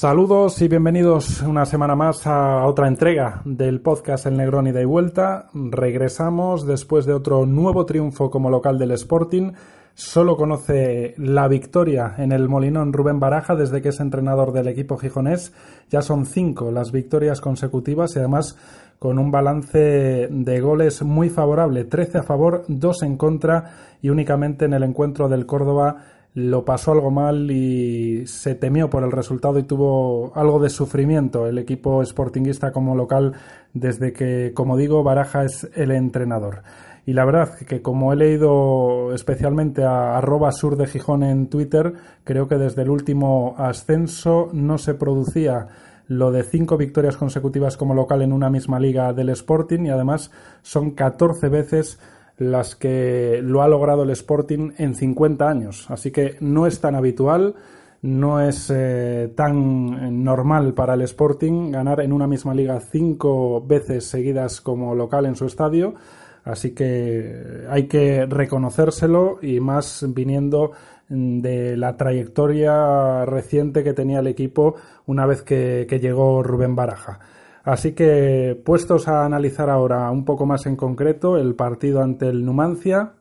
Saludos y bienvenidos una semana más a otra entrega del podcast El Negrón y de vuelta. Regresamos después de otro nuevo triunfo como local del Sporting. Solo conoce la victoria en el Molinón Rubén Baraja desde que es entrenador del equipo gijonés. Ya son cinco las victorias consecutivas y además con un balance de goles muy favorable. 13 a favor, 2 en contra y únicamente en el encuentro del Córdoba lo pasó algo mal y se temió por el resultado y tuvo algo de sufrimiento el equipo sportinguista como local desde que, como digo, Baraja es el entrenador. Y la verdad que como he leído especialmente a arroba sur de Gijón en Twitter, creo que desde el último ascenso no se producía lo de cinco victorias consecutivas como local en una misma liga del Sporting y además son 14 veces las que lo ha logrado el Sporting en 50 años. Así que no es tan habitual, no es eh, tan normal para el Sporting ganar en una misma liga cinco veces seguidas como local en su estadio. Así que hay que reconocérselo y más viniendo de la trayectoria reciente que tenía el equipo una vez que llegó Rubén Baraja. Así que puestos a analizar ahora un poco más en concreto el partido ante el Numancia,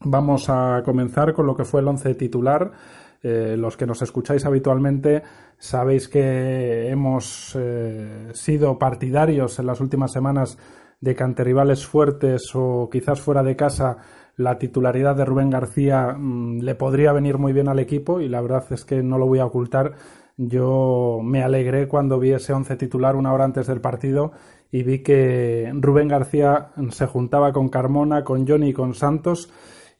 vamos a comenzar con lo que fue el once titular. Eh, los que nos escucháis habitualmente sabéis que hemos eh, sido partidarios en las últimas semanas de que ante rivales fuertes o quizás fuera de casa la titularidad de Rubén García mm, le podría venir muy bien al equipo y la verdad es que no lo voy a ocultar yo me alegré cuando vi ese once titular una hora antes del partido y vi que Rubén García se juntaba con Carmona, con Johnny y con Santos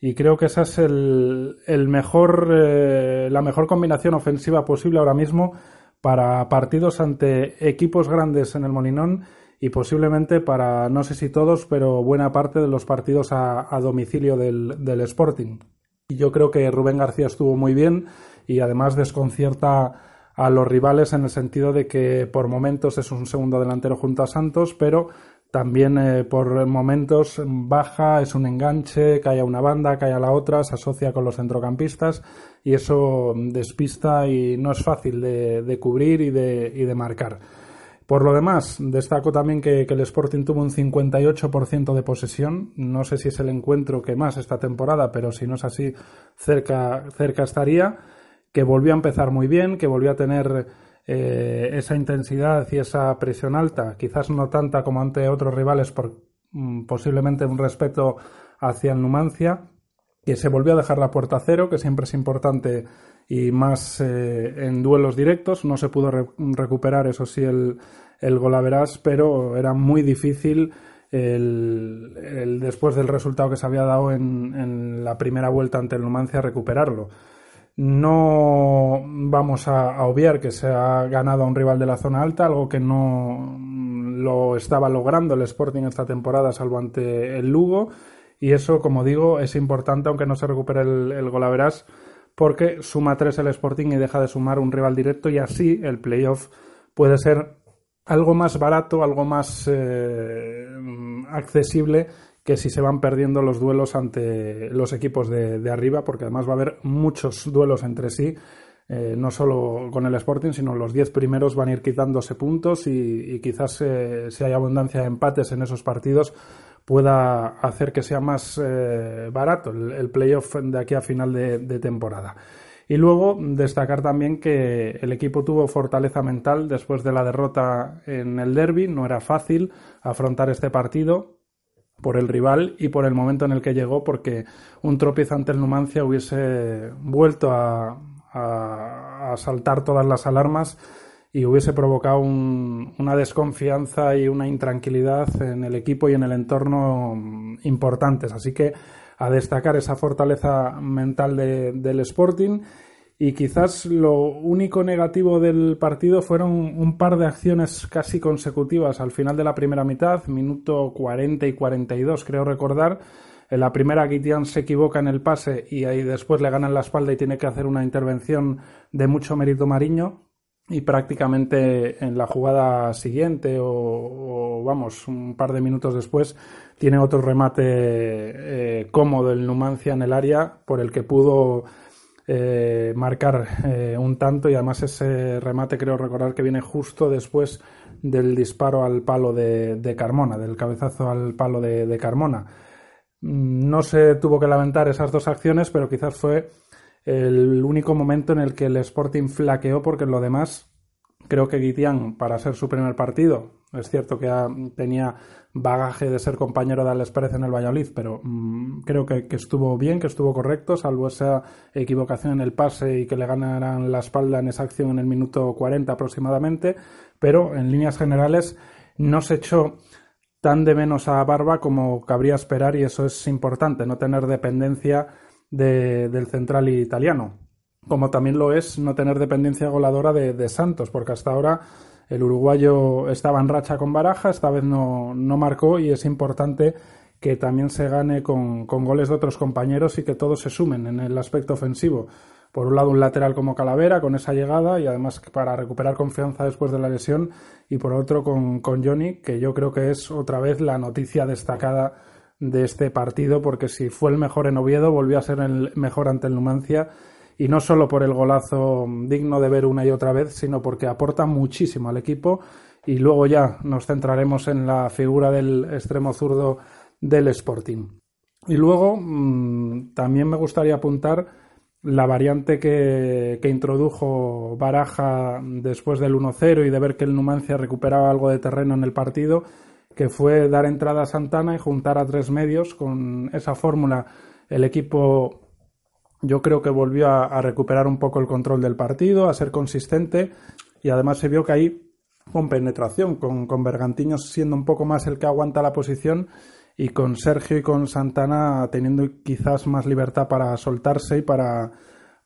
y creo que esa es el, mejor, eh, la mejor combinación ofensiva posible ahora mismo para partidos ante equipos grandes en el Molinón y posiblemente para, no sé si todos, pero buena parte de los partidos a, domicilio del, del Sporting. Y yo creo que Rubén García estuvo muy bien y además desconcierta a los rivales en el sentido de que por momentos es un segundo delantero junto a Santos, pero también eh, por momentos baja, es un enganche, cae a una banda, cae a la otra, se asocia con los centrocampistas y eso despista y no es fácil de, cubrir y de, y de, marcar. Por lo demás, destaco también que, que el Sporting tuvo un 58% de posesión. No sé si es el encuentro que más esta temporada, pero si no es así, cerca, cerca estaría que volvió a empezar muy bien, que volvió a tener eh, esa intensidad y esa presión alta, quizás no tanta como ante otros rivales por mm, posiblemente un respeto hacia el Numancia, que se volvió a dejar la puerta cero, que siempre es importante y más eh, en duelos directos. No se pudo recuperar, eso sí, el, el golaveras, pero era muy difícil el, después del resultado que se había dado en, en la primera vuelta ante el Numancia recuperarlo. No vamos a, obviar que se ha ganado a un rival de la zona alta, algo que no lo estaba logrando el Sporting esta temporada, salvo ante el Lugo. Y eso, como digo, es importante, aunque no se recupere el, el golaveras, porque suma tres el Sporting y deja de sumar un rival directo, y así el playoff puede ser algo más barato, algo más eh, accesible que si se van perdiendo los duelos ante los equipos de, arriba, porque además va a haber muchos duelos entre sí, eh, no solo con el Sporting, sino los 10 primeros van a ir quitándose puntos y, quizás eh, si hay abundancia de empates en esos partidos pueda hacer que sea más eh, barato el, playoff de aquí a final de, de temporada. Y luego destacar también que el equipo tuvo fortaleza mental después de la derrota en el derby. No era fácil afrontar este partido por el rival y por el momento en el que llegó, porque un tropiezo ante el Numancia hubiese vuelto a, saltar todas las alarmas y hubiese provocado una desconfianza y una intranquilidad en el equipo y en el entorno importantes. Así que a destacar esa fortaleza mental del Sporting y quizás lo único negativo del partido fueron un par de acciones casi consecutivas al final de la primera mitad, minuto 40 y 42 creo recordar. En la primera Guitián se equivoca en el pase y ahí después le ganan la espalda y tiene que hacer una intervención de mucho mérito Mariño y prácticamente en la jugada siguiente o, vamos un par de minutos después tiene otro remate eh, cómodo el Numancia en el área por el que pudo eh, marcar eh, un tanto y además ese remate creo recordar que viene justo después del disparo al palo de, Carmona, del cabezazo al palo de, Carmona. Mm, no se tuvo que lamentar esas dos acciones, pero quizás fue el único momento en el que el Sporting flaqueó porque en lo demás creo que Guitián para ser su primer partido es cierto que tenía bagaje de ser compañero de Alex Pérez en el Valladolid, pero mm, creo que, estuvo bien, que estuvo correcto, salvo esa equivocación en el pase y que le ganaran la espalda en esa acción en el minuto 40 aproximadamente. Pero en líneas generales no se echó tan de menos a Barba como cabría esperar y eso es importante, no tener dependencia del central italiano. Como también lo es no tener dependencia goladora de Santos, porque hasta ahora el uruguayo estaba en racha con Baraja, esta vez no, marcó y es importante que también se gane con, goles de otros compañeros y que todos se sumen en el aspecto ofensivo. Por un lado, un lateral como Calavera con esa llegada y además para recuperar confianza después de la lesión. Y por otro, con, con Johnny, que yo creo que es otra vez la noticia destacada de este partido, porque si fue el mejor en Oviedo, volvió a ser el mejor ante el Numancia y no solo por el golazo digno de ver una y otra vez, sino porque aporta muchísimo al equipo y luego ya nos centraremos en la figura del extremo zurdo del Sporting. Y luego mm, también me gustaría apuntar la variante que, que introdujo Baraja después del 1-0 y de ver que el Numancia recuperaba algo de terreno en el partido, que fue dar entrada a Santana y juntar a tres medios. Con esa fórmula el equipo yo creo que volvió a, recuperar un poco el control del partido, a ser consistente y además se vio que ahí con penetración, con, con Bergantiños siendo un poco más el que aguanta la posición y con Sergio y con Santana teniendo quizás más libertad para soltarse y para,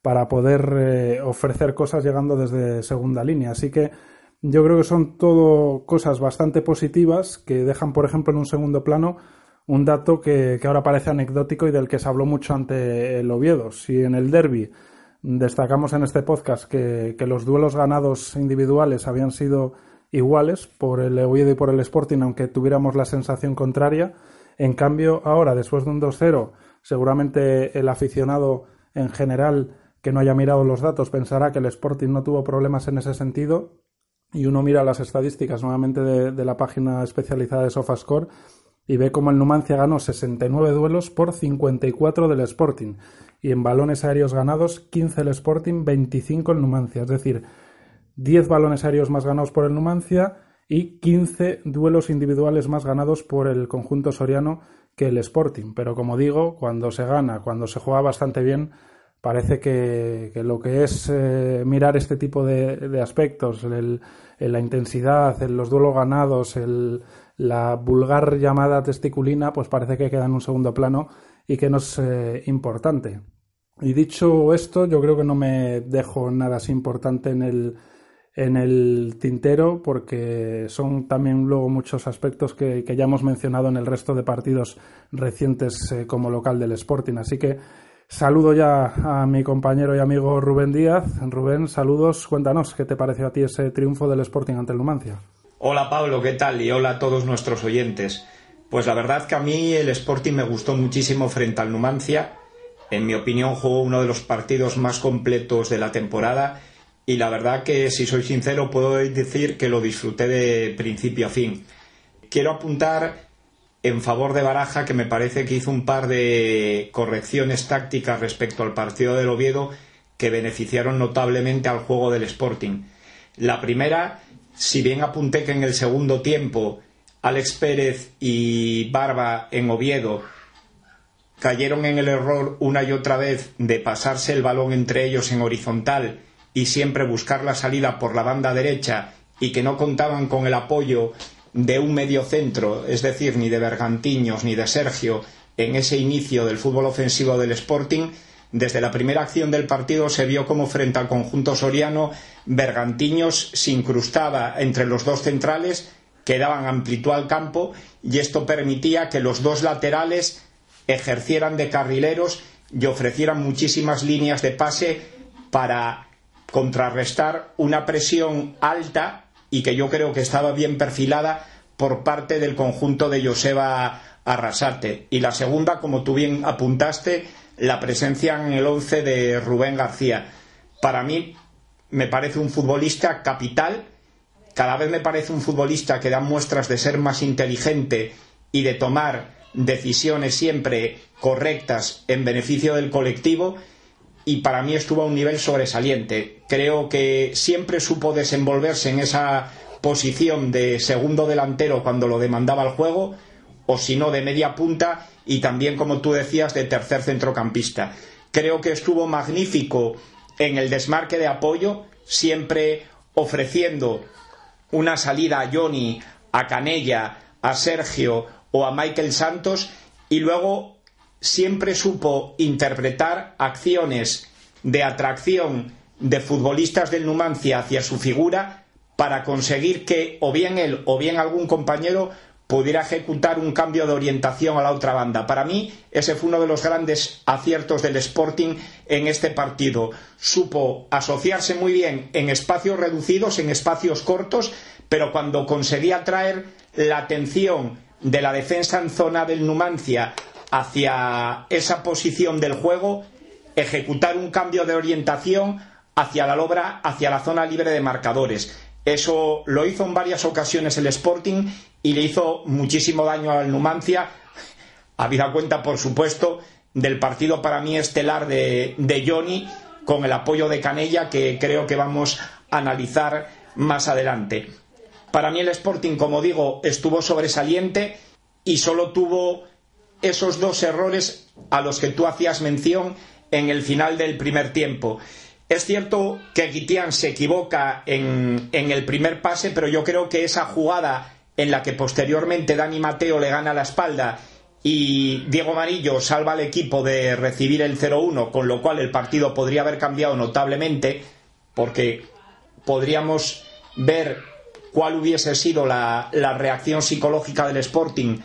para poder eh, ofrecer cosas llegando desde segunda línea. Así que yo creo que son todo cosas bastante positivas que dejan, por ejemplo, en un segundo plano un dato que, ahora parece anecdótico y del que se habló mucho ante el Oviedo. Si en el derby destacamos en este podcast que, los duelos ganados individuales habían sido iguales por el Oviedo y por el Sporting, aunque tuviéramos la sensación contraria. En cambio, ahora, después de un 2-0, seguramente el aficionado en general que no haya mirado los datos pensará que el Sporting no tuvo problemas en ese sentido. Y uno mira las estadísticas nuevamente de, de la página especializada de SofaScore y ve cómo el Numancia ganó 69 duelos por 54 del Sporting y en balones aéreos ganados 15 el Sporting, 25 el Numancia, es decir, 10 balones aéreos más ganados por el Numancia y 15 duelos individuales más ganados por el conjunto soriano que el Sporting. Pero como digo, cuando se gana, cuando se juega bastante bien, parece que, lo que es eh, mirar este tipo de, aspectos, la intensidad, los duelos ganados, el, la vulgar llamada testiculina pues parece que queda en un segundo plano y que no es eh, importante. Y dicho esto, yo creo que no me dejo nada así importante en el, en el tintero porque son también luego muchos aspectos que, ya hemos mencionado en el resto de partidos recientes eh, como local del Sporting. Así que saludo ya a mi compañero y amigo Rubén Díaz. Rubén, saludos. Cuéntanos qué te pareció a ti ese triunfo del Sporting ante el Numancia. Hola Pablo, ¿qué tal? Y hola a todos nuestros oyentes. Pues la verdad que a mí el Sporting me gustó muchísimo frente al Numancia. En mi opinión jugó uno de los partidos más completos de la temporada y la verdad que si soy sincero puedo decir que lo disfruté de principio a fin. Quiero apuntar en favor de Baraja que me parece que hizo un par de correcciones tácticas respecto al partido del Oviedo que beneficiaron notablemente al juego del Sporting. La primera si bien apunté que en el segundo tiempo Alex Pérez y Barba en Oviedo cayeron en el error una y otra vez de pasarse el balón entre ellos en horizontal y siempre buscar la salida por la banda derecha y que no contaban con el apoyo de un medio centro, es decir, ni de Bergantiños ni de Sergio en ese inicio del fútbol ofensivo del Sporting, desde la primera acción del partido se vio como frente al conjunto soriano Bergantiños se incrustaba entre los dos centrales que daban amplitud al campo y esto permitía que los dos laterales ejercieran de carrileros y ofrecieran muchísimas líneas de pase para contrarrestar una presión alta y que yo creo que estaba bien perfilada por parte del conjunto de Joseba Arrasate. Y la segunda, como tú bien apuntaste, la presencia en el 11 de Rubén García. Para mí me parece un futbolista capital, cada vez me parece un futbolista que da muestras de ser más inteligente y de tomar decisiones siempre correctas en beneficio del colectivo y para mí estuvo a un nivel sobresaliente. Creo que siempre supo desenvolverse en esa posición de segundo delantero cuando lo demandaba el juego, o si no, de media punta y también, como tú decías, de tercer centrocampista. Creo que estuvo magnífico en el desmarque de apoyo, siempre ofreciendo una salida a Johnny, a Canella, a Sergio o a Michael Santos y luego siempre supo interpretar acciones de atracción de futbolistas del Numancia hacia su figura para conseguir que o bien él o bien algún compañero pudiera ejecutar un cambio de orientación a la otra banda. Para mí, ese fue uno de los grandes aciertos del Sporting en este partido. Supo asociarse muy bien en espacios reducidos, en espacios cortos, pero cuando conseguía atraer la atención de la defensa en zona del Numancia hacia esa posición del juego, ejecutar un cambio de orientación hacia la obra, hacia la zona libre de marcadores. Eso lo hizo en varias ocasiones el Sporting y le hizo muchísimo daño al Numancia, habida cuenta, por supuesto, del partido para mí estelar de, de Johnny con el apoyo de Canella que creo que vamos a analizar más adelante. Para mí el Sporting, como digo, estuvo sobresaliente y solo tuvo esos dos errores a los que tú hacías mención en el final del primer tiempo. Es cierto que Guitián se equivoca en, en, el primer pase, pero yo creo que esa jugada en la que posteriormente Dani Mateo le gana la espalda y Diego Marillo salva al equipo de recibir el 0-1, con lo cual el partido podría haber cambiado notablemente, porque podríamos ver cuál hubiese sido la, la reacción psicológica del Sporting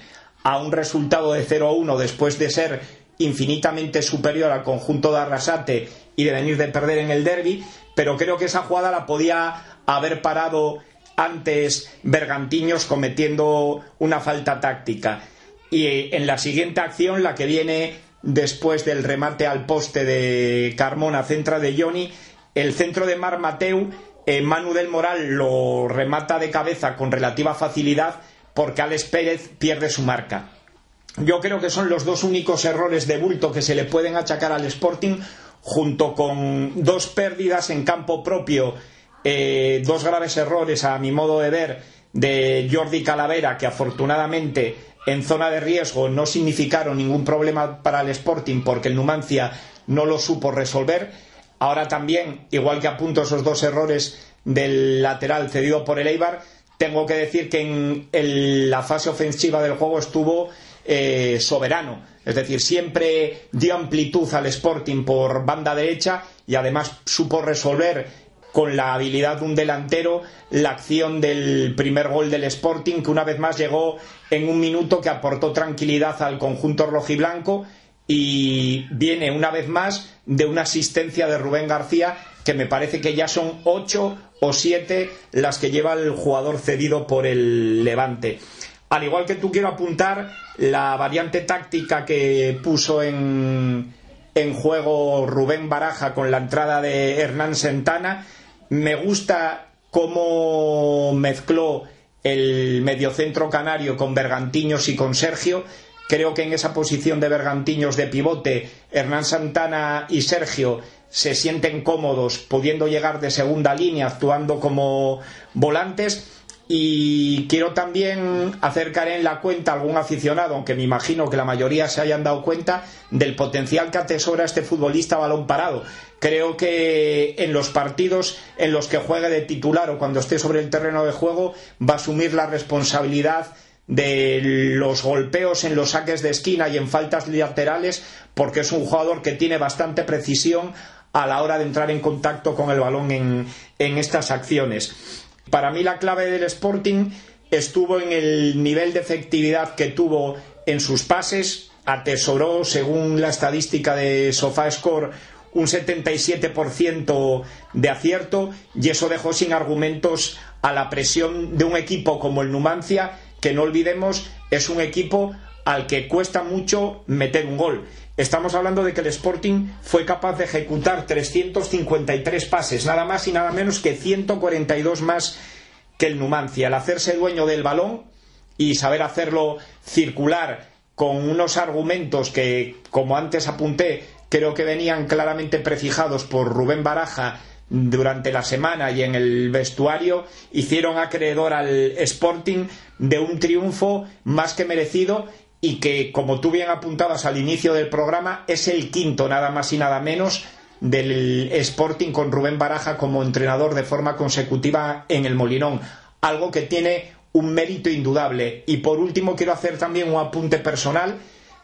a un resultado de 0-1 después de ser infinitamente superior al conjunto de Arrasate y de venir de perder en el derby, pero creo que esa jugada la podía haber parado antes Bergantiños cometiendo una falta táctica. Y eh, en la siguiente acción, la que viene después del remate al poste de Carmona, centra de Johnny, el centro de Mar Mateu, eh, Manu del Moral lo remata de cabeza con relativa facilidad porque Alex Pérez pierde su marca. Yo creo que son los dos únicos errores de bulto que se le pueden achacar al Sporting, junto con dos pérdidas en campo propio, eh, dos graves errores a mi modo de ver de Jordi Calavera, que afortunadamente en zona de riesgo no significaron ningún problema para el Sporting porque el Numancia no lo supo resolver. Ahora también, igual que apunto esos dos errores del lateral cedido por el Eibar, tengo que decir que en la fase ofensiva del juego estuvo eh, soberano. Es decir, siempre dio amplitud al Sporting por banda derecha y además supo resolver con la habilidad de un delantero la acción del primer gol del Sporting, que una vez más llegó en un minuto que aportó tranquilidad al conjunto rojiblanco y viene una vez más de una asistencia de Rubén García que me parece que ya son ocho o siete las que lleva el jugador cedido por el Levante. Al igual que tú quiero apuntar la variante táctica que puso en, en juego Rubén Baraja con la entrada de Hernán Santana. Me gusta cómo mezcló el mediocentro canario con Bergantiños y con Sergio. Creo que en esa posición de Bergantiños de pivote, Hernán Santana y Sergio se sienten cómodos pudiendo llegar de segunda línea actuando como volantes y quiero también acercar en la cuenta a algún aficionado, aunque me imagino que la mayoría se hayan dado cuenta del potencial que atesora este futbolista balón parado. Creo que en los partidos en los que juegue de titular o cuando esté sobre el terreno de juego va a asumir la responsabilidad de los golpeos en los saques de esquina y en faltas laterales porque es un jugador que tiene bastante precisión a la hora de entrar en contacto con el balón en, estas acciones. Para mí la clave del Sporting estuvo en el nivel de efectividad que tuvo en sus pases, atesoró, según la estadística de SofaScore, un 77% de acierto y eso dejó sin argumentos a la presión de un equipo como el Numancia, que no olvidemos es un equipo al que cuesta mucho meter un gol. Estamos hablando de que el Sporting fue capaz de ejecutar 353 pases, nada más y nada menos que 142 más que el Numancia. Al hacerse dueño del balón y saber hacerlo circular con unos argumentos que, como antes apunté, creo que venían claramente prefijados por Rubén Baraja durante la semana y en el vestuario, hicieron acreedor al Sporting de un triunfo más que merecido y que, como tú bien apuntabas al inicio del programa, es el quinto, nada más y nada menos, del Sporting con Rubén Baraja como entrenador de forma consecutiva en el Molinón. Algo que tiene un mérito indudable. Y por último, quiero hacer también un apunte personal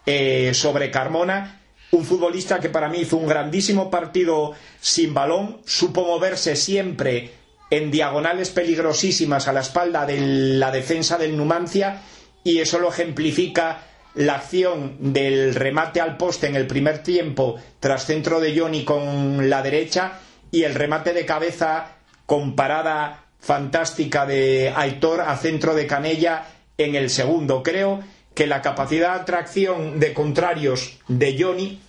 eh, sobre Carmona, un futbolista que para mí hizo un grandísimo partido sin balón, supo moverse siempre en diagonales peligrosísimas a la espalda de la defensa del Numancia y eso lo ejemplifica la acción del remate al poste en el primer tiempo tras centro de Johnny con la derecha y el remate de cabeza con parada fantástica de Aitor a centro de Canella en el segundo. Creo que la capacidad de atracción de contrarios de Johnny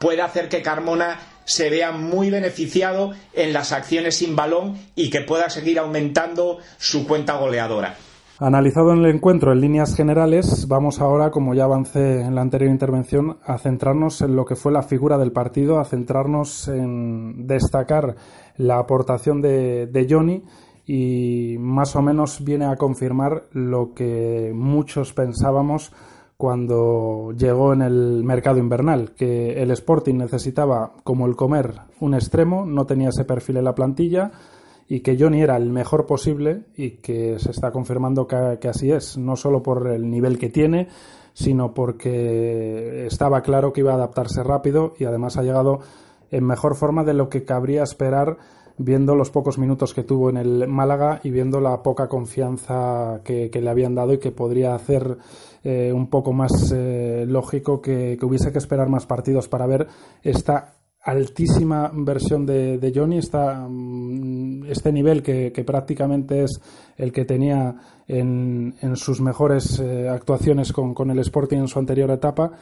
puede hacer que Carmona se vea muy beneficiado en las acciones sin balón y que pueda seguir aumentando su cuenta goleadora. Analizado en el encuentro en líneas generales, vamos ahora, como ya avancé en la anterior intervención, a centrarnos en lo que fue la figura del partido, a centrarnos en destacar la aportación de, de Johnny y más o menos viene a confirmar lo que muchos pensábamos cuando llegó en el mercado invernal, que el Sporting necesitaba, como el comer, un extremo, no tenía ese perfil en la plantilla, y que Johnny era el mejor posible y que se está confirmando que, así es, no solo por el nivel que tiene, sino porque estaba claro que iba a adaptarse rápido y además ha llegado en mejor forma de lo que cabría esperar viendo los pocos minutos que tuvo en el Málaga y viendo la poca confianza que, le habían dado y que podría hacer eh, un poco más eh, lógico que, que, hubiese que esperar más partidos para ver esta altísima versión de, de Johnny, está mm, este nivel que, prácticamente es el que tenía en, en sus mejores eh, actuaciones con, el Sporting en su anterior etapa.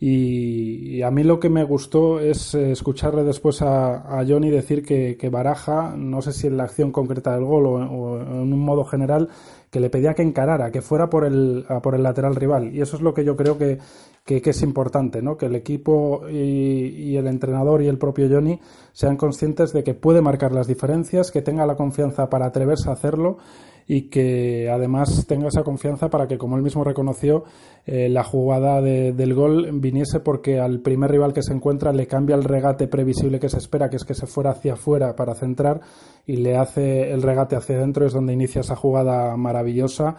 Y, a mí lo que me gustó es eh, escucharle después a, a Johnny decir que, que, Baraja, no sé si en la acción concreta del gol o, en un modo general, que le pedía que encarara, que fuera por el, por el lateral rival. Y eso es lo que yo creo que, que, es importante, ¿no? Que el equipo y, el entrenador y el propio Johnny sean conscientes de que puede marcar las diferencias, que tenga la confianza para atreverse a hacerlo y que además tenga esa confianza para que, como él mismo reconoció, eh, la jugada del gol viniese porque al primer rival que se encuentra le cambia el regate previsible que se espera, que es que se fuera hacia afuera para centrar y le hace el regate hacia adentro, es donde inicia esa jugada maravillosa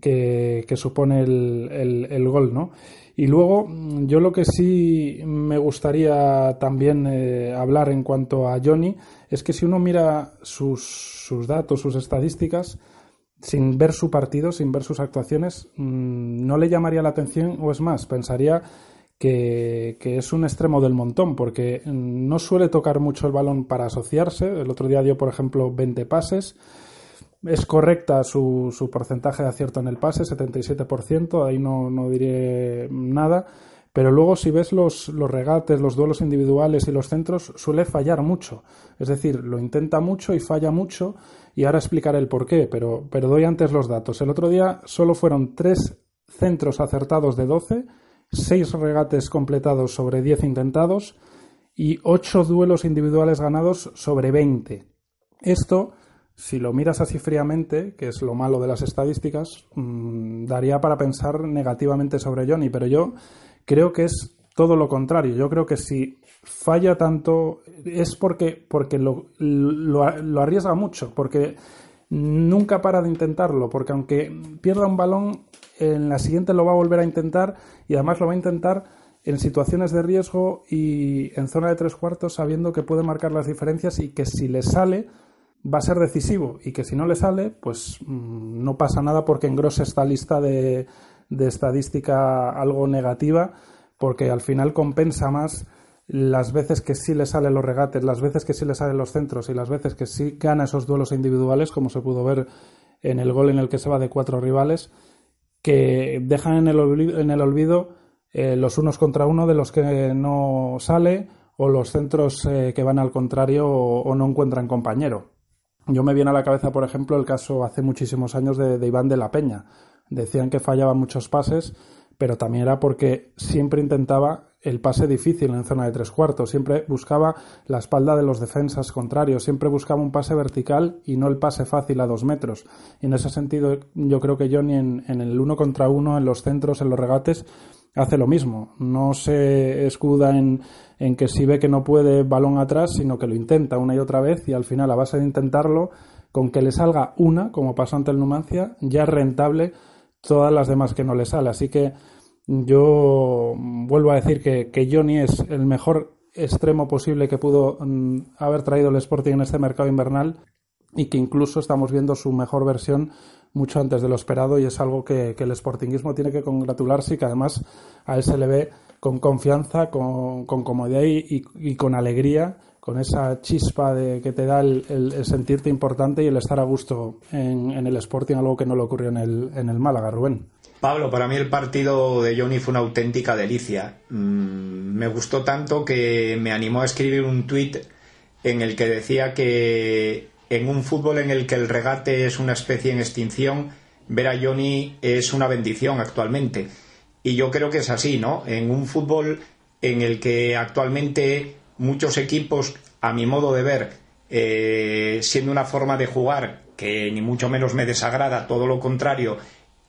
que, supone el, el, el gol, ¿no? Y luego, yo lo que sí me gustaría también eh, hablar en cuanto a Johnny es que si uno mira sus, sus, datos, sus estadísticas, sin ver su partido, sin ver sus actuaciones, mm, no le llamaría la atención, o es más, pensaría que, que, es un extremo del montón, porque no suele tocar mucho el balón para asociarse. El otro día dio, por ejemplo, 20 pases es correcta su, su, porcentaje de acierto en el pase, 77%, ahí no, no diré nada. Pero luego si ves los, los, regates, los duelos individuales y los centros, suele fallar mucho. Es decir, lo intenta mucho y falla mucho y ahora explicaré el por qué, pero, pero doy antes los datos. El otro día solo fueron tres centros acertados de 12, seis regates completados sobre 10 intentados y ocho duelos individuales ganados sobre 20. Esto si lo miras así fríamente, que es lo malo de las estadísticas, mm, daría para pensar negativamente sobre Johnny, pero yo creo que es todo lo contrario. Yo creo que si falla tanto es porque, porque lo, lo, arriesga mucho, porque nunca para de intentarlo, porque aunque pierda un balón, en la siguiente lo va a volver a intentar y además lo va a intentar en situaciones de riesgo y en zona de tres cuartos sabiendo que puede marcar las diferencias y que si le sale va a ser decisivo y que si no le sale, pues mm, no pasa nada porque engrose esta lista de, estadística algo negativa, porque al final compensa más las veces que sí le salen los regates, las veces que sí le salen los centros y las veces que sí gana esos duelos individuales, como se pudo ver en el gol en el que se va de cuatro rivales, que dejan en el olvido, en el olvido eh, los unos contra uno de los que no sale o los centros eh, que van al contrario o, no encuentran compañero. Yo me viene a la cabeza, por ejemplo, el caso hace muchísimos años de, Iván de la Peña. Decían que fallaba muchos pases, pero también era porque siempre intentaba el pase difícil en zona de tres cuartos, siempre buscaba la espalda de los defensas contrarios, siempre buscaba un pase vertical y no el pase fácil a dos metros. Y en ese sentido yo creo que Johnny en, en el uno contra uno, en los centros, en los regates, hace lo mismo. No se escuda en, en que si ve que no puede balón atrás, sino que lo intenta una y otra vez y al final a base de intentarlo, con que le salga una, como pasó ante el Numancia, ya es rentable todas las demás que no le sale. Así que yo vuelvo a decir que, que Johnny es el mejor extremo posible que pudo mm, haber traído el Sporting en este mercado invernal y que incluso estamos viendo su mejor versión mucho antes de lo esperado y es algo que, el sportinguismo tiene que congratularse y que además a él se le ve con confianza, con, comodidad y, con alegría, con esa chispa de, que te da el, sentirte importante y el estar a gusto en, el Sporting, algo que no le ocurrió en el, en el Málaga, Rubén. Pablo, para mí el partido de Johnny fue una auténtica delicia. Mm, me gustó tanto que me animó a escribir un tuit en el que decía que en un fútbol en el que el regate es una especie en extinción, ver a Johnny es una bendición actualmente. Y yo creo que es así, ¿no? En un fútbol en el que actualmente muchos equipos, a mi modo de ver, eh, siendo una forma de jugar que ni mucho menos me desagrada, todo lo contrario,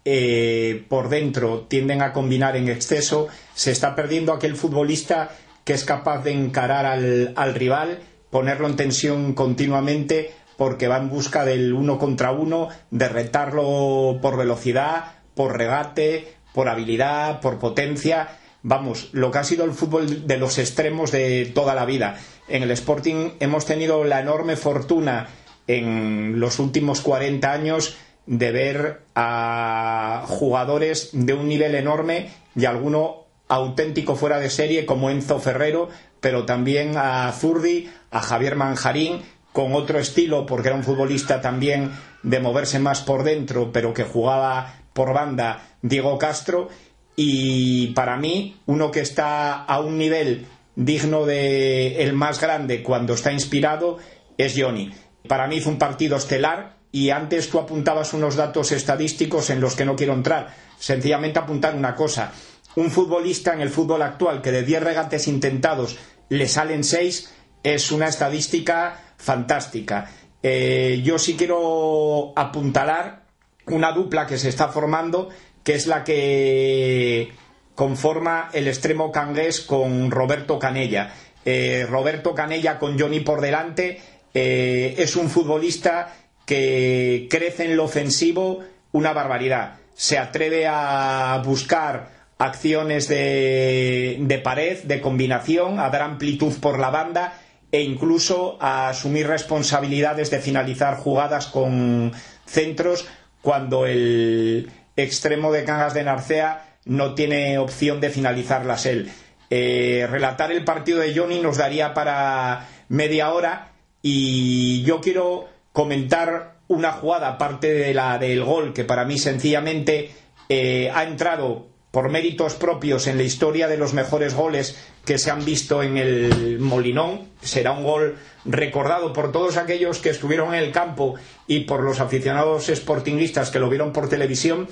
eh, por dentro tienden a combinar en exceso, se está perdiendo aquel futbolista que es capaz de encarar al, al rival, ponerlo en tensión continuamente, porque va en busca del uno contra uno, de retarlo por velocidad, por regate, por habilidad, por potencia. Vamos, lo que ha sido el fútbol de los extremos de toda la vida. En el Sporting hemos tenido la enorme fortuna en los últimos 40 años de ver a jugadores de un nivel enorme y alguno auténtico fuera de serie como Enzo Ferrero, pero también a Zurdi, a Javier Manjarín, con otro estilo, porque era un futbolista también de moverse más por dentro, pero que jugaba por banda, Diego Castro, y para mí, uno que está a un nivel digno de el más grande cuando está inspirado es Johnny. Para mí fue un partido estelar, y antes tú apuntabas unos datos estadísticos en los que no quiero entrar. Sencillamente apuntar una cosa. Un futbolista en el fútbol actual que de 10 regates intentados le salen 6 es una estadística fantástica. Eh, yo sí quiero apuntalar una dupla que se está formando, que es la que conforma el extremo cangués con Roberto Canella. Eh, Roberto Canella con Johnny por delante eh, es un futbolista que crece en lo ofensivo una barbaridad. Se atreve a buscar acciones de, de, pared, de combinación, a dar amplitud por la banda e incluso a asumir responsabilidades de finalizar jugadas con centros cuando el extremo de Cangas de Narcea no tiene opción de finalizarlas él. Eh, relatar el partido de Johnny nos daría para media hora y yo quiero comentar una jugada aparte de la del gol que para mí sencillamente eh, ha entrado por méritos propios en la historia de los mejores goles que se han visto en el Molinón. Será un gol recordado por todos aquellos que estuvieron en el campo y por los aficionados sportingistas que lo vieron por televisión.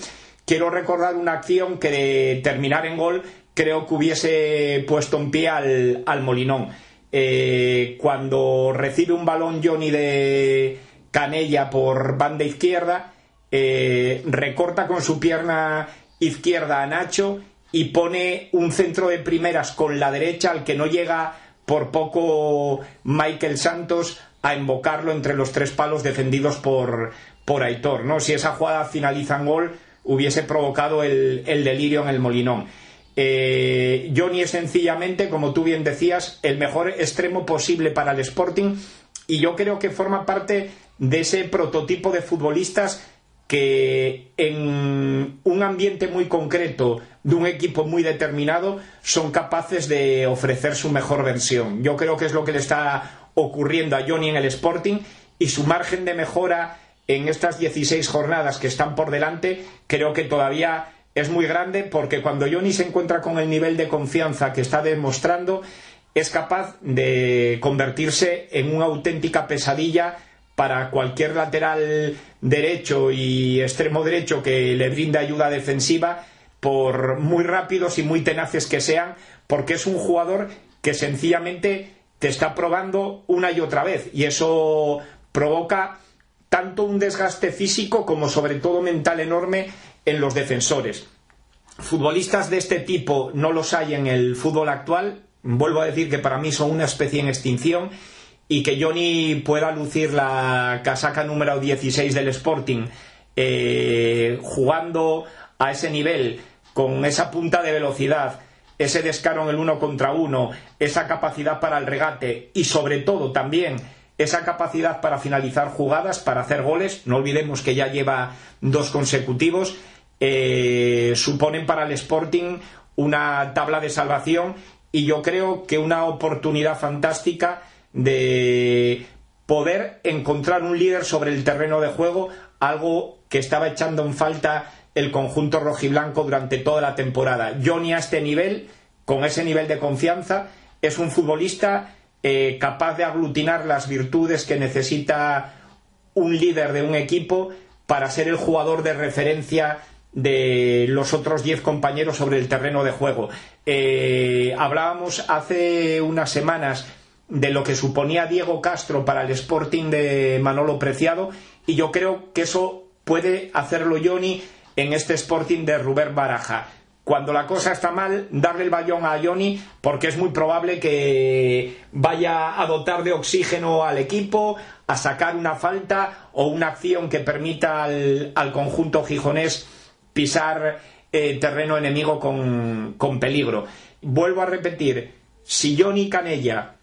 Quiero recordar una acción que de terminar en gol creo que hubiese puesto en pie al, al Molinón. Eh, cuando recibe un balón Johnny de Canella por banda izquierda, eh, recorta con su pierna izquierda a Nacho y pone un centro de primeras con la derecha al que no llega por poco Michael Santos a invocarlo entre los tres palos defendidos por, por Aitor. ¿no? Si esa jugada finaliza en gol, hubiese provocado el, delirio en el Molinón. Eh, Johnny es sencillamente, como tú bien decías, el mejor extremo posible para el Sporting y yo creo que forma parte de ese prototipo de futbolistas que en un ambiente muy concreto de un equipo muy determinado son capaces de ofrecer su mejor versión. Yo creo que es lo que le está ocurriendo a Johnny en el Sporting y su margen de mejora en estas 16 jornadas que están por delante, creo que todavía es muy grande porque cuando Johnny se encuentra con el nivel de confianza que está demostrando, es capaz de convertirse en una auténtica pesadilla para cualquier lateral derecho y extremo derecho que le brinda ayuda defensiva, por muy rápidos y muy tenaces que sean, porque es un jugador que sencillamente te está probando una y otra vez y eso provoca tanto un desgaste físico como sobre todo mental enorme en los defensores. Futbolistas de este tipo no los hay en el fútbol actual. Vuelvo a decir que para mí son una especie en extinción y que Johnny pueda lucir la casaca número 16 del Sporting eh, jugando a ese nivel, con esa punta de velocidad, ese descaro en el uno contra uno, esa capacidad para el regate y sobre todo también esa capacidad para finalizar jugadas, para hacer goles, no olvidemos que ya lleva dos consecutivos, eh, suponen para el Sporting una tabla de salvación y yo creo que una oportunidad fantástica de poder encontrar un líder sobre el terreno de juego, algo que estaba echando en falta el conjunto rojiblanco durante toda la temporada. Johnny a este nivel, con ese nivel de confianza, es un futbolista eh, capaz de aglutinar las virtudes que necesita un líder de un equipo para ser el jugador de referencia de los otros diez compañeros sobre el terreno de juego. Eh, hablábamos hace unas semanas de lo que suponía Diego Castro para el Sporting de Manolo Preciado y yo creo que eso puede hacerlo Johnny en este Sporting de Rubén Baraja cuando la cosa está mal, darle el bayón a Johnny porque es muy probable que vaya a dotar de oxígeno al equipo, a sacar una falta o una acción que permita al, conjunto gijonés pisar eh, terreno enemigo con, con peligro. Vuelvo a repetir, si Johnny Canella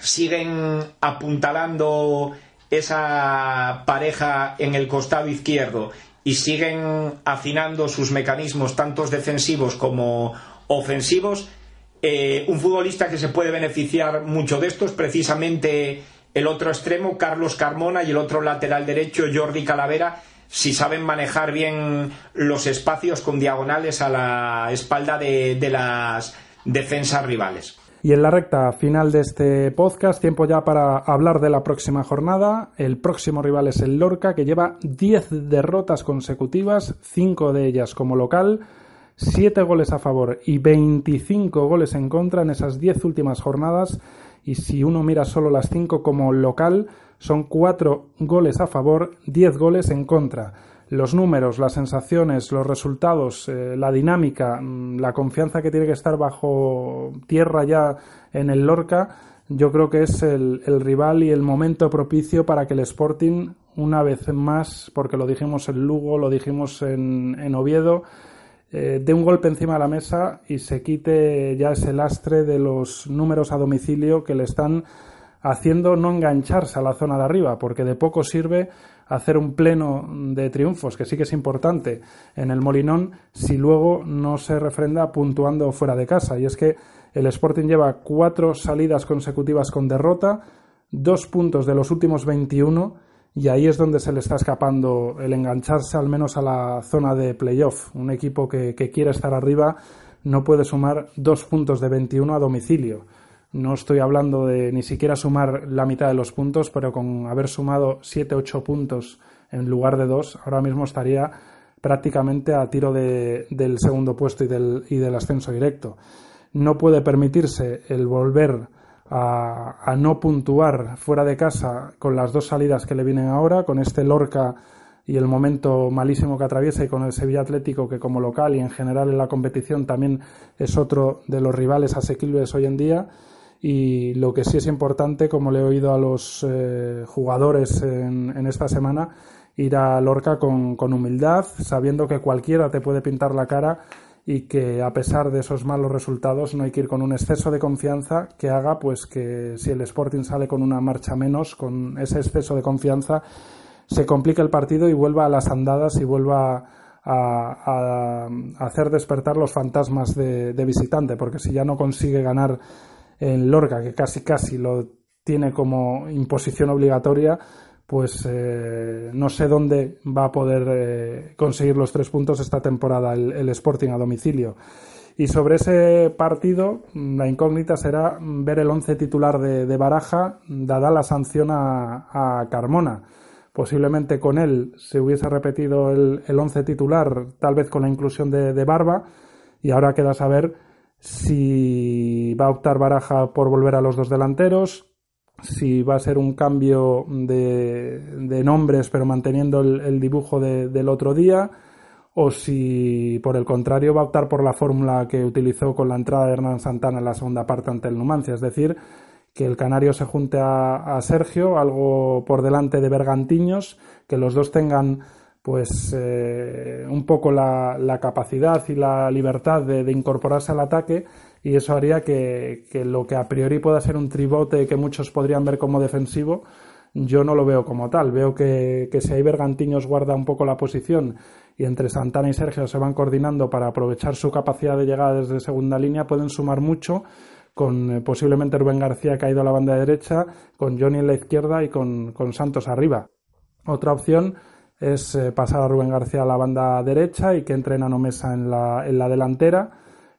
siguen apuntalando esa pareja en el costado izquierdo y siguen afinando sus mecanismos, tanto defensivos como ofensivos, eh, un futbolista que se puede beneficiar mucho de esto es precisamente el otro extremo, Carlos Carmona, y el otro lateral derecho, Jordi Calavera, si saben manejar bien los espacios con diagonales a la espalda de las defensas rivales. Y en la recta final de este podcast, tiempo ya para hablar de la próxima jornada. El próximo rival es el Lorca, que lleva 10 derrotas consecutivas, 5 de ellas como local, 7 goles a favor y 25 goles en contra en esas 10 últimas jornadas. Y si uno mira solo las 5 como local, son 4 goles a favor, 10 goles en contra los números, las sensaciones, los resultados, eh, la dinámica, mm, la confianza que tiene que estar bajo tierra ya en el Lorca, yo creo que es el, rival y el momento propicio para que el Sporting, una vez más, porque lo dijimos en Lugo, lo dijimos en, Oviedo, eh, dé un golpe encima de la mesa y se quite ya ese lastre de los números a domicilio que le están haciendo no engancharse a la zona de arriba, porque de poco sirve hacer un pleno de triunfos, que sí que es importante en el Molinón, si luego no se refrenda puntuando fuera de casa. Y es que el Sporting lleva cuatro salidas consecutivas con derrota, dos puntos de los últimos 21, y ahí es donde se le está escapando el engancharse al menos a la zona de playoff. Un equipo que, quiere estar arriba no puede sumar dos puntos de 21 a domicilio. No estoy hablando de ni siquiera sumar la mitad de los puntos, pero con haber sumado 7-8 puntos en lugar de 2, ahora mismo estaría prácticamente a tiro de, del segundo puesto y del, y del ascenso directo. No puede permitirse el volver a, a, no puntuar fuera de casa con las dos salidas que le vienen ahora, con este Lorca y el momento malísimo que atraviesa y con el Sevilla Atlético que como local y en general en la competición también es otro de los rivales asequibles hoy en día y lo que sí es importante, como le he oído a los eh, jugadores en, esta semana, ir a Lorca con, humildad, sabiendo que cualquiera te puede pintar la cara y que a pesar de esos malos resultados no hay que ir con un exceso de confianza que haga pues que si el Sporting sale con una marcha menos, con ese exceso de confianza, se complique el partido y vuelva a las andadas y vuelva a, hacer despertar los fantasmas de visitante, porque si ya no consigue ganar en Lorca, que casi casi lo tiene como imposición obligatoria, pues eh, no sé dónde va a poder eh, conseguir los tres puntos esta temporada el, Sporting a domicilio. Y sobre ese partido, la incógnita será ver el once titular de, Baraja, dada la sanción a, Carmona. Posiblemente con él se hubiese repetido el, once titular, tal vez con la inclusión de Barba, y ahora queda saber si va a optar Baraja por volver a los dos delanteros, si va a ser un cambio de, nombres pero manteniendo el, dibujo del otro día o si por el contrario va a optar por la fórmula que utilizó con la entrada de Hernán Santana en la segunda parte ante el Numancia, es decir, que el Canario se junte a, Sergio, algo por delante de Bergantiños, que los dos tengan pues eh, un poco la, capacidad y la libertad de incorporarse al ataque y eso haría que, lo que a priori pueda ser un tribote que muchos podrían ver como defensivo, yo no lo veo como tal. Veo que, que si hay Bergantiños guarda un poco la posición y entre Santana y Sergio se van coordinando para aprovechar su capacidad de llegada desde segunda línea, pueden sumar mucho con eh, posiblemente Rubén García caído a la banda derecha, con Johnny en la izquierda y con, Santos arriba. Otra opción es eh, pasar a Rubén García a la banda derecha y que entre Nano Mesa en la, en la delantera.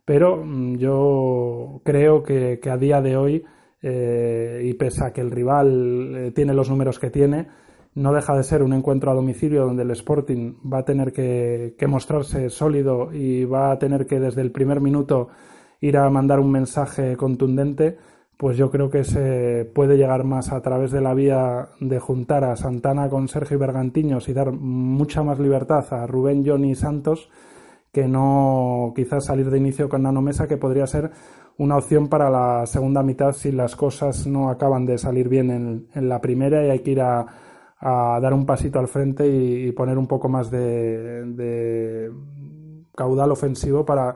Pero mm, yo creo que, a día de hoy, eh, y pese a que el rival eh, tiene los números que tiene, no deja de ser un encuentro a domicilio donde el Sporting va a tener que, mostrarse sólido y va a tener que desde el primer minuto ir a mandar un mensaje contundente, pues yo creo que se puede llegar más a través de la vía de juntar a Santana con Sergio y Bergantiños y dar mucha más libertad a Rubén, Johnny y Santos que no quizás salir de inicio con Nano Mesa, que podría ser una opción para la segunda mitad si las cosas no acaban de salir bien en, la primera y hay que ir a, dar un pasito al frente y, poner un poco más de, caudal ofensivo para,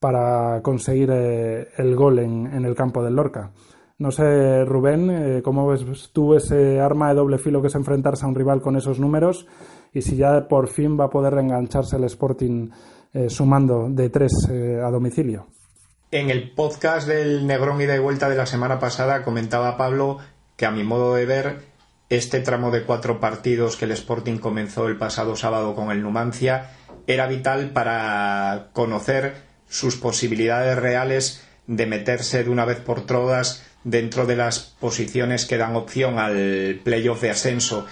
para conseguir eh, el gol en, el campo del Lorca. No sé, Rubén, eh, ¿cómo ves tú ese arma de doble filo que es enfrentarse a un rival con esos números? Y si ya por fin va a poder reengancharse el Sporting eh, sumando de tres a domicilio. En el podcast del Negrón y de vuelta de la semana pasada comentaba Pablo que a mi modo de ver este tramo de cuatro partidos que el Sporting comenzó el pasado sábado con el Numancia era vital para conocer sus posibilidades reales de meterse de una vez por todas dentro de las posiciones que dan opción al playoff de ascenso.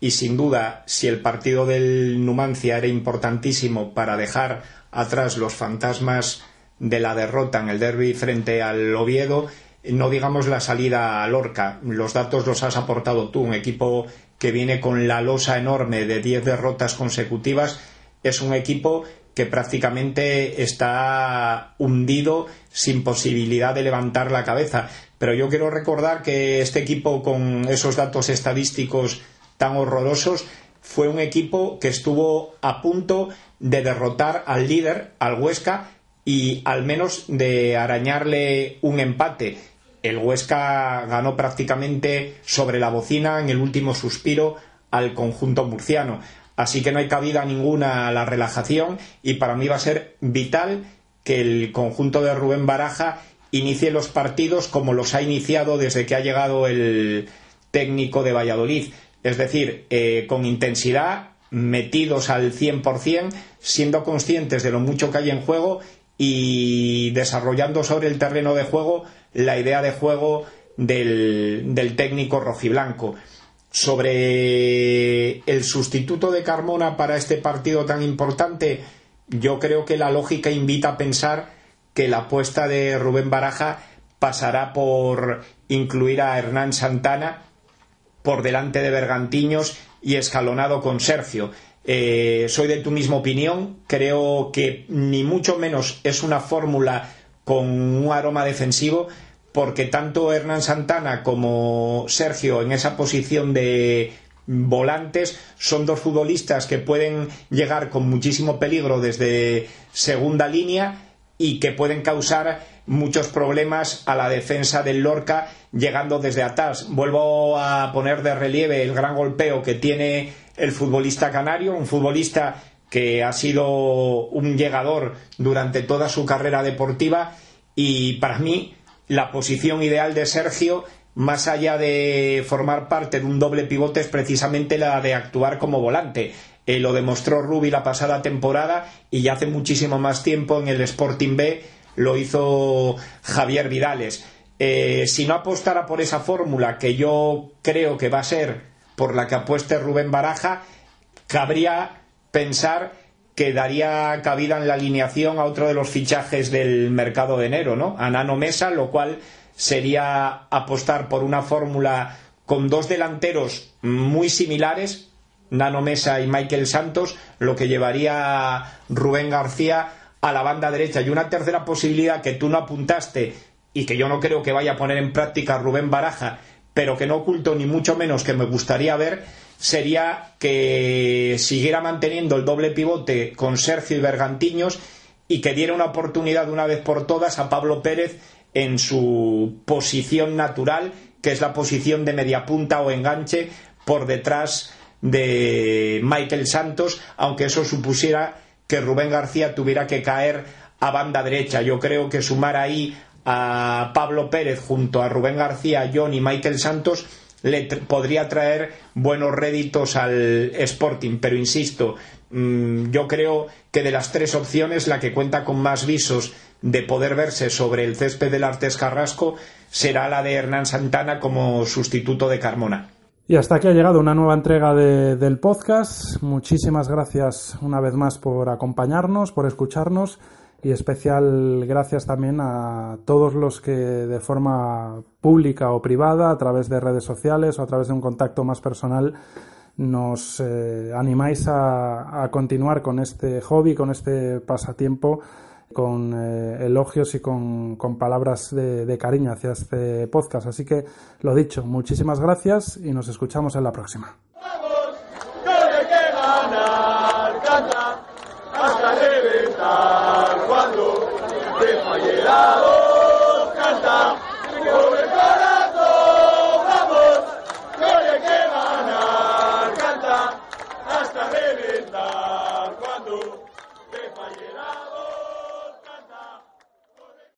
Y sin duda si el partido del Numancia era importantísimo para dejar atrás los fantasmas de la derrota en el derby frente al Oviedo, no digamos la salida a Lorca, los datos los has aportado tú, un equipo que viene con la losa enorme de 10 derrotas consecutivas, es un equipo que prácticamente está hundido sin posibilidad de levantar la cabeza. Pero yo quiero recordar que este equipo con esos datos estadísticos tan horrorosos, fue un equipo que estuvo a punto de derrotar al líder, al Huesca, y al menos de arañarle un empate. El Huesca ganó prácticamente sobre la bocina en el último suspiro al conjunto murciano. Así que no hay cabida ninguna a la relajación y para mí va a ser vital que el conjunto de Rubén Baraja inicie los partidos como los ha iniciado desde que ha llegado el técnico de Valladolid es decir, eh, con intensidad, metidos al 100%, siendo conscientes de lo mucho que hay en juego y desarrollando sobre el terreno de juego la idea de juego del, del técnico rojiblanco. Sobre el sustituto de Carmona para este partido tan importante, yo creo que la lógica invita a pensar que la apuesta de Rubén Baraja pasará por incluir a Hernán Santana por delante de Bergantiños y escalonado con Sergio. Eh, soy de tu misma opinión. Creo que ni mucho menos es una fórmula con un aroma defensivo, porque tanto Hernán Santana como Sergio en esa posición de volantes son dos futbolistas que pueden llegar con muchísimo peligro desde segunda línea y que pueden causar muchos problemas a la defensa del Lorca llegando desde atrás. Vuelvo a poner de relieve el gran golpeo que tiene el futbolista canario, un futbolista que ha sido un llegador durante toda su carrera deportiva y para mí la posición ideal de Sergio más allá de formar parte de un doble pivote, es precisamente la de actuar como volante. Eh, lo demostró Rubi la pasada temporada y ya hace muchísimo más tiempo en el Sporting B lo hizo Javier Vidales. Eh, si no apostara por esa fórmula que yo creo que va a ser por la que apueste Rubén Baraja, cabría pensar que daría cabida en la alineación a otro de los fichajes del mercado de enero, ¿no? A Nano Mesa, lo cual sería apostar por una fórmula con dos delanteros muy similares, Nano Mesa y Michael Santos, lo que llevaría Rubén García a la banda derecha. Y una tercera posibilidad que tú no apuntaste y que yo no creo que vaya a poner en práctica Rubén Baraja, pero que no oculto ni mucho menos que me gustaría ver, sería que siguiera manteniendo el doble pivote con Sergio y Bergantiños y que diera una oportunidad de una vez por todas a Pablo Pérez en su posición natural, que es la posición de media punta o enganche por detrás de Michael Santos, aunque eso supusiera que Rubén García tuviera que caer a banda derecha. Yo creo que sumar ahí a Pablo Pérez junto a Rubén García, John y Michael Santos le podría traer buenos réditos al Sporting, pero insisto, mm, yo creo que de las tres opciones la que cuenta con más visos de poder verse sobre el césped del Artes Carrasco será la de Hernán Santana como sustituto de Carmona. Y hasta aquí ha llegado una nueva entrega del podcast. Muchísimas gracias una vez más por acompañarnos, por escucharnos y especial gracias también a todos los que de forma pública o privada, a través de redes sociales o a través de un contacto más personal, nos eh, animáis a, continuar con este hobby, con este pasatiempo con eh, elogios y con, palabras de, cariño hacia este podcast. Así que, lo dicho, muchísimas gracias y nos escuchamos en la próxima. Canta, hasta cuando te